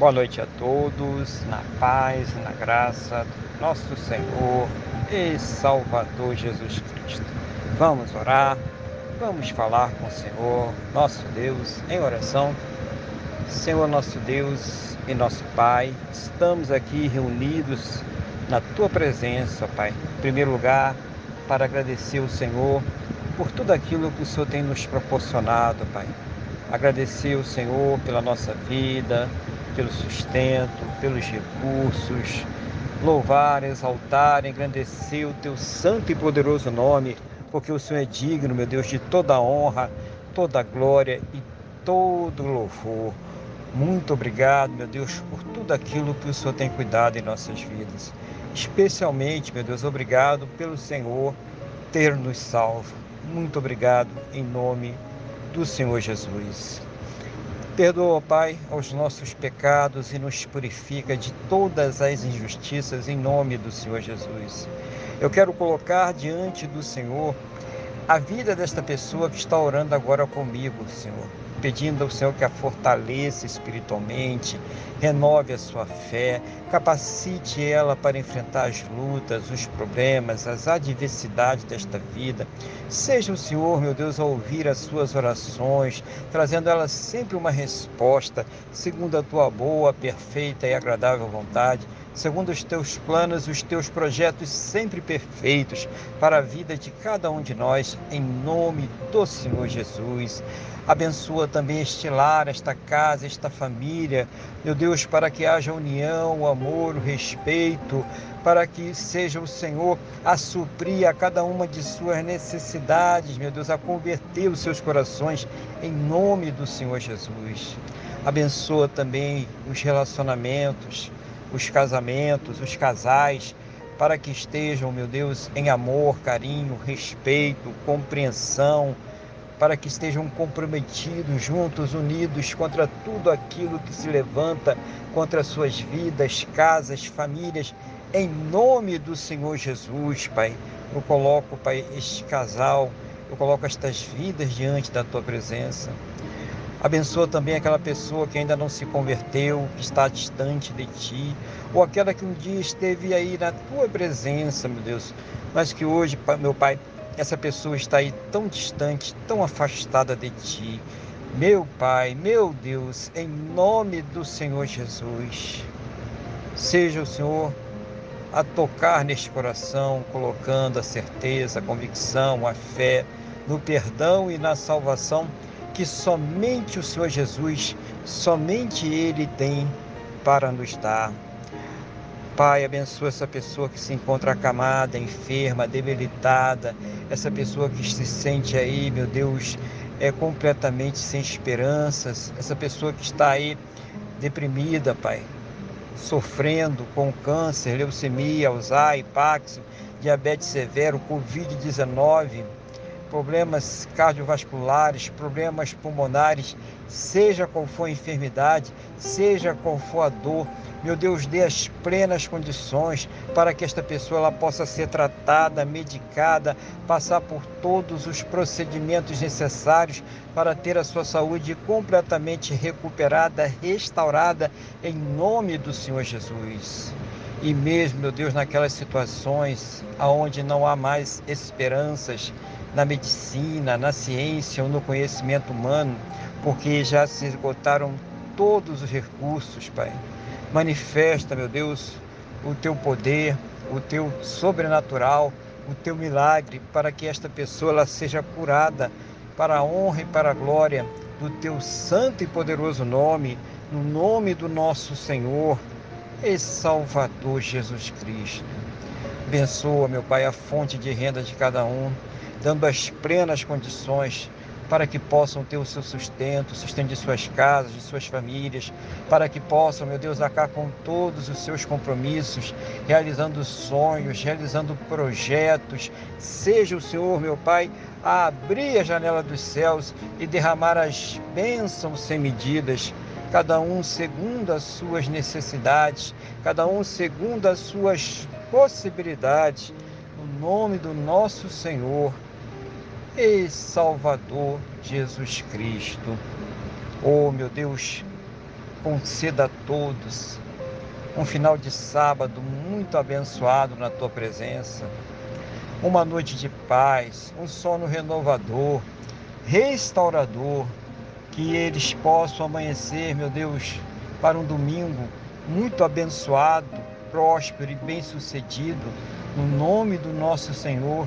Boa noite a todos, na paz na graça do nosso Senhor e Salvador Jesus Cristo. Vamos orar, vamos falar com o Senhor, nosso Deus, em oração. Senhor, nosso Deus e nosso Pai, estamos aqui reunidos na Tua presença, Pai. Em primeiro lugar, para agradecer o Senhor por tudo aquilo que o Senhor tem nos proporcionado, Pai. Agradecer o Senhor pela nossa vida, pelo sustento, pelos recursos, louvar, exaltar, engrandecer o teu santo e poderoso nome, porque o Senhor é digno, meu Deus, de toda honra, toda glória e todo louvor. Muito obrigado, meu Deus, por tudo aquilo que o Senhor tem cuidado em nossas vidas. Especialmente, meu Deus, obrigado pelo Senhor ter nos salvo. Muito obrigado em nome do Senhor Jesus. Perdoa, Pai, os nossos pecados e nos purifica de todas as injustiças em nome do Senhor Jesus. Eu quero colocar diante do Senhor a vida desta pessoa que está orando agora comigo, Senhor pedindo ao Senhor que a fortaleça espiritualmente, renove a sua fé, capacite ela para enfrentar as lutas, os problemas, as adversidades desta vida. Seja o Senhor, meu Deus, a ouvir as suas orações, trazendo ela sempre uma resposta, segundo a tua boa, perfeita e agradável vontade segundo os teus planos, os teus projetos sempre perfeitos para a vida de cada um de nós, em nome do Senhor Jesus. Abençoa também este lar, esta casa, esta família, meu Deus, para que haja união, o amor, o respeito, para que seja o Senhor a suprir a cada uma de suas necessidades, meu Deus, a converter os seus corações, em nome do Senhor Jesus. Abençoa também os relacionamentos, os casamentos, os casais, para que estejam, meu Deus, em amor, carinho, respeito, compreensão, para que estejam comprometidos, juntos, unidos contra tudo aquilo que se levanta contra suas vidas, casas, famílias, em nome do Senhor Jesus, Pai. Eu coloco, Pai, este casal, eu coloco estas vidas diante da tua presença. Abençoa também aquela pessoa que ainda não se converteu, que está distante de ti, ou aquela que um dia esteve aí na tua presença, meu Deus, mas que hoje, meu Pai, essa pessoa está aí tão distante, tão afastada de ti. Meu Pai, meu Deus, em nome do Senhor Jesus, seja o Senhor a tocar neste coração, colocando a certeza, a convicção, a fé no perdão e na salvação que somente o Senhor Jesus, somente Ele tem para nos dar. Pai, abençoa essa pessoa que se encontra acamada, enferma, debilitada, essa pessoa que se sente aí, meu Deus, é completamente sem esperanças, essa pessoa que está aí deprimida, Pai, sofrendo com câncer, leucemia, Alzheimer, Paxo, diabetes severo, Covid-19, problemas cardiovasculares, problemas pulmonares, seja qual for a enfermidade, seja qual for a dor, meu Deus, dê as plenas condições para que esta pessoa ela possa ser tratada, medicada, passar por todos os procedimentos necessários para ter a sua saúde completamente recuperada, restaurada, em nome do Senhor Jesus. E mesmo, meu Deus, naquelas situações aonde não há mais esperanças, na medicina, na ciência ou no conhecimento humano, porque já se esgotaram todos os recursos, Pai. Manifesta, meu Deus, o teu poder, o teu sobrenatural, o teu milagre, para que esta pessoa ela seja curada para a honra e para a glória do teu santo e poderoso nome, no nome do nosso Senhor e Salvador Jesus Cristo. Abençoa, meu Pai, a fonte de renda de cada um dando as plenas condições para que possam ter o seu sustento, sustento de suas casas, de suas famílias, para que possam, meu Deus, acabar com todos os seus compromissos, realizando sonhos, realizando projetos. Seja o Senhor, meu Pai, a abrir a janela dos céus e derramar as bênçãos sem medidas, cada um segundo as suas necessidades, cada um segundo as suas possibilidades, no nome do nosso Senhor e Salvador Jesus Cristo. Oh, meu Deus, conceda a todos um final de sábado muito abençoado na tua presença, uma noite de paz, um sono renovador, restaurador, que eles possam amanhecer, meu Deus, para um domingo muito abençoado, próspero e bem-sucedido, no nome do nosso Senhor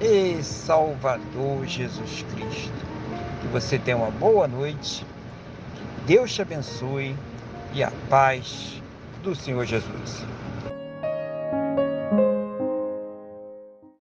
e Salvador Jesus Cristo. Que você tenha uma boa noite, Deus te abençoe e a paz do Senhor Jesus.